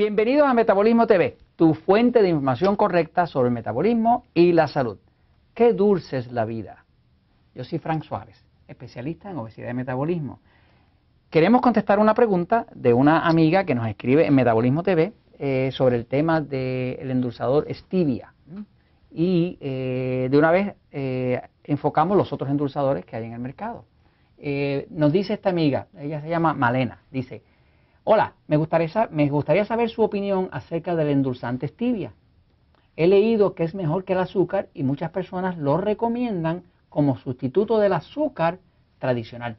Bienvenidos a Metabolismo TV, tu fuente de información correcta sobre el metabolismo y la salud. Qué dulce es la vida. Yo soy Frank Suárez, especialista en obesidad y metabolismo. Queremos contestar una pregunta de una amiga que nos escribe en Metabolismo TV eh, sobre el tema del endulzador stevia. Y eh, de una vez eh, enfocamos los otros endulzadores que hay en el mercado. nos dice esta amiga, ella se llama Malena, dice, Hola, me gustaría, me gustaría saber su opinión acerca del endulzante stevia. He leído que es mejor que el azúcar y muchas personas lo recomiendan como sustituto del azúcar tradicional.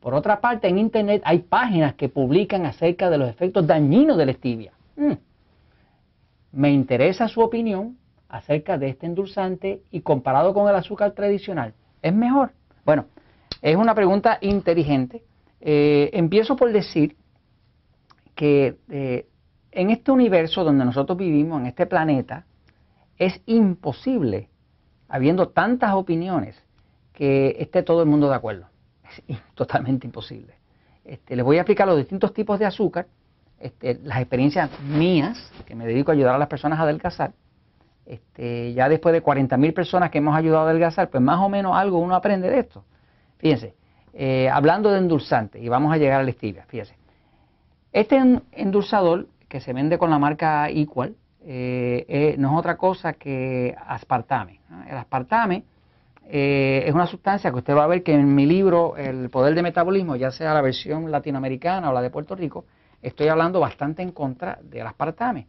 Por otra parte, en Internet hay páginas que publican acerca de los efectos dañinos del stevia. Mm. Me interesa su opinión acerca de este endulzante y comparado con el azúcar tradicional, ¿es mejor? Bueno, es una pregunta inteligente. Eh, empiezo por decir que eh, en este universo donde nosotros vivimos, en este planeta, es imposible, habiendo tantas opiniones, que esté todo el mundo de acuerdo. Es totalmente imposible. Este, les voy a explicar los distintos tipos de azúcar, este, las experiencias mías, que me dedico a ayudar a las personas a adelgazar. Este, ya después de 40.000 personas que hemos ayudado a adelgazar, pues más o menos algo uno aprende de esto. Fíjense, eh, hablando de endulzante, y vamos a llegar al stevia, fíjense. Este endulzador que se vende con la marca Equal eh, eh, no es otra cosa que aspartame. El aspartame eh, es una sustancia que usted va a ver que en mi libro El Poder de Metabolismo, ya sea la versión latinoamericana o la de Puerto Rico, estoy hablando bastante en contra del aspartame.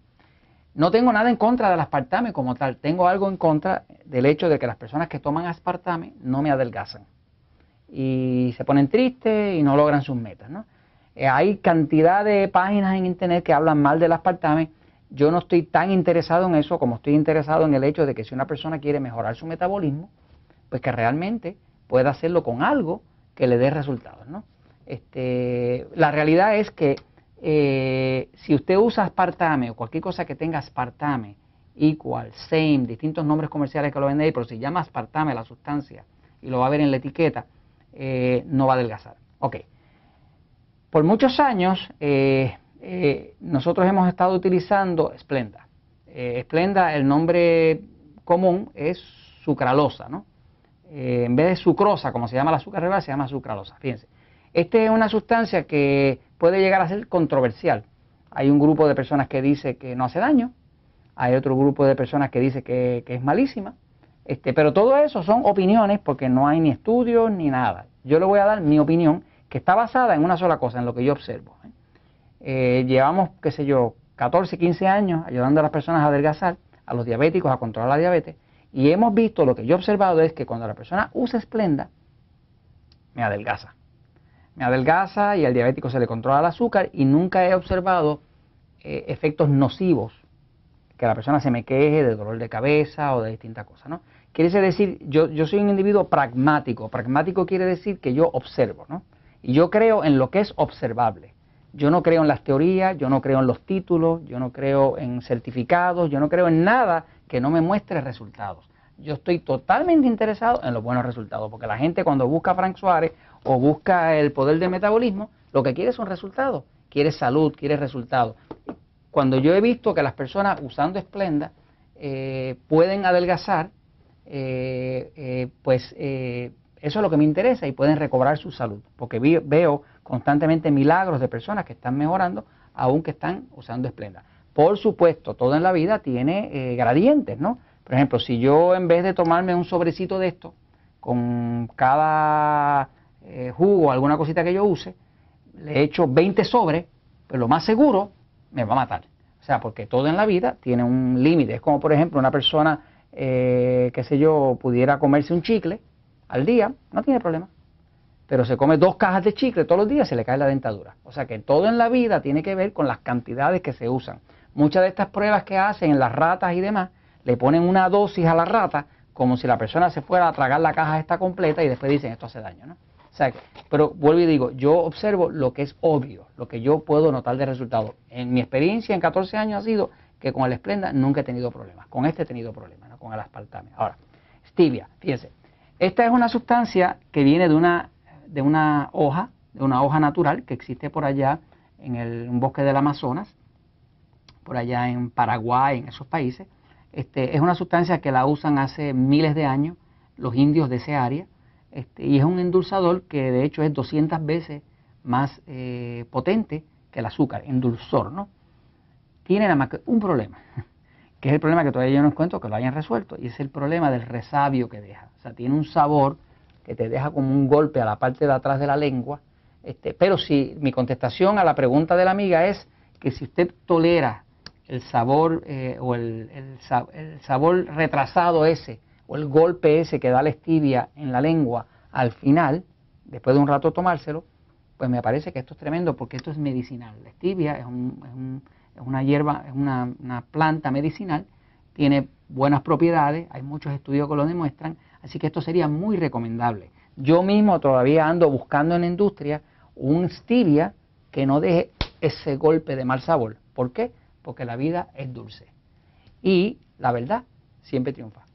No tengo nada en contra del aspartame como tal, tengo algo en contra del hecho de que las personas que toman aspartame no me adelgazan y se ponen tristes y no logran sus metas. ¿no? Eh, hay cantidad de páginas en internet que hablan mal del aspartame. Yo no estoy tan interesado en eso como estoy interesado en el hecho de que si una persona quiere mejorar su metabolismo, pues que realmente pueda hacerlo con algo que le dé resultados. ¿no? Este, la realidad es que eh, si usted usa aspartame o cualquier cosa que tenga aspartame, equal, same, distintos nombres comerciales que lo venden ahí, pero si llama aspartame la sustancia y lo va a ver en la etiqueta, eh, no va a adelgazar. Ok. Por muchos años eh, eh, nosotros hemos estado utilizando Splenda. Eh, Splenda, el nombre común es sucralosa, ¿no? en vez de sucrosa, como se llama el azúcar regular, se llama sucralosa. Fíjense, esta es una sustancia que puede llegar a ser controversial. Hay un grupo de personas que dice que no hace daño, hay otro grupo de personas que dice que, es malísima, este, pero todo eso son opiniones porque no hay ni estudios ni nada. Yo le voy a dar mi opinión que está basada en una sola cosa, en lo que yo observo. ¿eh? Eh, llevamos, qué sé yo, 14, 15 años ayudando a las personas a adelgazar, a los diabéticos a controlar la diabetes, y hemos visto, lo que yo he observado es que cuando la persona usa esplenda, me adelgaza. Me adelgaza y al diabético se le controla el azúcar y nunca he observado eh, efectos nocivos, que la persona se me queje de dolor de cabeza o de distintas cosas, ¿no? Quiere decir, yo, yo soy un individuo pragmático. Pragmático quiere decir que yo observo, ¿no? Y yo creo en lo que es observable. Yo no creo en las teorías, yo no creo en los títulos, yo no creo en certificados, yo no creo en nada que no me muestre resultados. Yo estoy totalmente interesado en los buenos resultados, porque la gente cuando busca Frank Suárez o busca el poder del metabolismo, lo que quiere son resultados, quiere salud, quiere resultados. Cuando yo he visto que las personas usando Esplenda eh, pueden adelgazar, eh, eh, pues eso es lo que me interesa y pueden recobrar su salud, porque veo constantemente milagros de personas que están mejorando, aún que están usando esplenda. Por supuesto, todo en la vida tiene eh, gradientes, ¿no? Por ejemplo, si yo en vez de tomarme un sobrecito de esto, con cada eh, jugo, alguna cosita que yo use, le echo 20 sobres, pues lo más seguro me va a matar. O sea, porque todo en la vida tiene un límite. Es como, por ejemplo, una persona, eh, qué sé yo, pudiera comerse un chicle al día, no tiene problema. Pero se come dos cajas de chicle todos los días y se le cae la dentadura. O sea que todo en la vida tiene que ver con las cantidades que se usan. Muchas de estas pruebas que hacen en las ratas y demás, le ponen una dosis a la rata como si la persona se fuera a tragar la caja esta completa y después dicen esto hace daño, ¿no? O sea, pero vuelvo y digo, yo observo lo que es obvio, lo que yo puedo notar de resultado. En mi experiencia en 14 años ha sido que con el Esplenda nunca he tenido problemas. Con este he tenido problemas, ¿no? con el aspartame. Ahora, stevia, fíjense, esta es una sustancia que viene de una, de una hoja, de una hoja natural que existe por allá en el, un bosque del Amazonas. por allá en Paraguay, en esos países. Este, es una sustancia que la usan hace miles de años los indios de ese área este, y es un endulzador que de hecho es 200 veces más eh, potente que el azúcar, endulzor, ¿no? Tiene nada un problema, que es el problema que todavía yo no encuentro que lo hayan resuelto, y es el problema del resabio que deja. O sea, tiene un sabor que te deja como un golpe a la parte de atrás de la lengua. Este, pero si mi contestación a la pregunta de la amiga es que si usted tolera el sabor eh, o el, el, sabor retrasado ese o el golpe ese que da la stevia en la lengua al final, después de un rato tomárselo, pues me parece que esto es tremendo porque esto es medicinal. La stevia es, un, es, una hierba, es una, una, planta medicinal, tiene buenas propiedades, hay muchos estudios que lo demuestran, así que esto sería muy recomendable. Yo mismo todavía ando buscando en la industria un stevia que no deje ese golpe de mal sabor. ¿Por qué? Porque la vida es dulce. Y la verdad siempre triunfa.